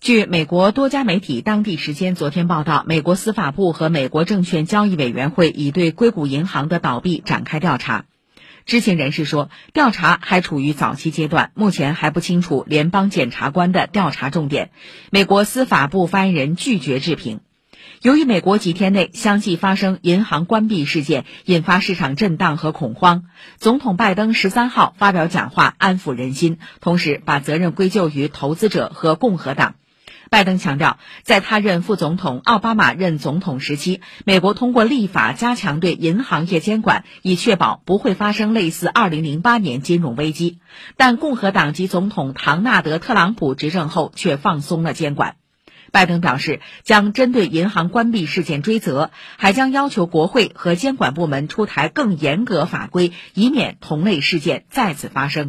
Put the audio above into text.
据美国多家媒体当地时间昨天报道，美国司法部和美国证券交易委员会已对硅谷银行的倒闭展开调查。知情人士说，调查还处于早期阶段，目前还不清楚联邦检察官的调查重点。美国司法部发言人拒绝置评。由于美国几天内相继发生银行关闭事件，引发市场震荡和恐慌，总统拜登十三号发表讲话安抚人心，同时把责任归咎于投资者和共和党。拜登强调，在他任副总统奥巴马任总统时期，美国通过立法加强对银行业监管，以确保不会发生类似2008年金融危机。但共和党籍总统唐纳德·特朗普执政后却放松了监管。拜登表示，将针对银行关闭事件追责，还将要求国会和监管部门出台更严格法规，以免同类事件再次发生。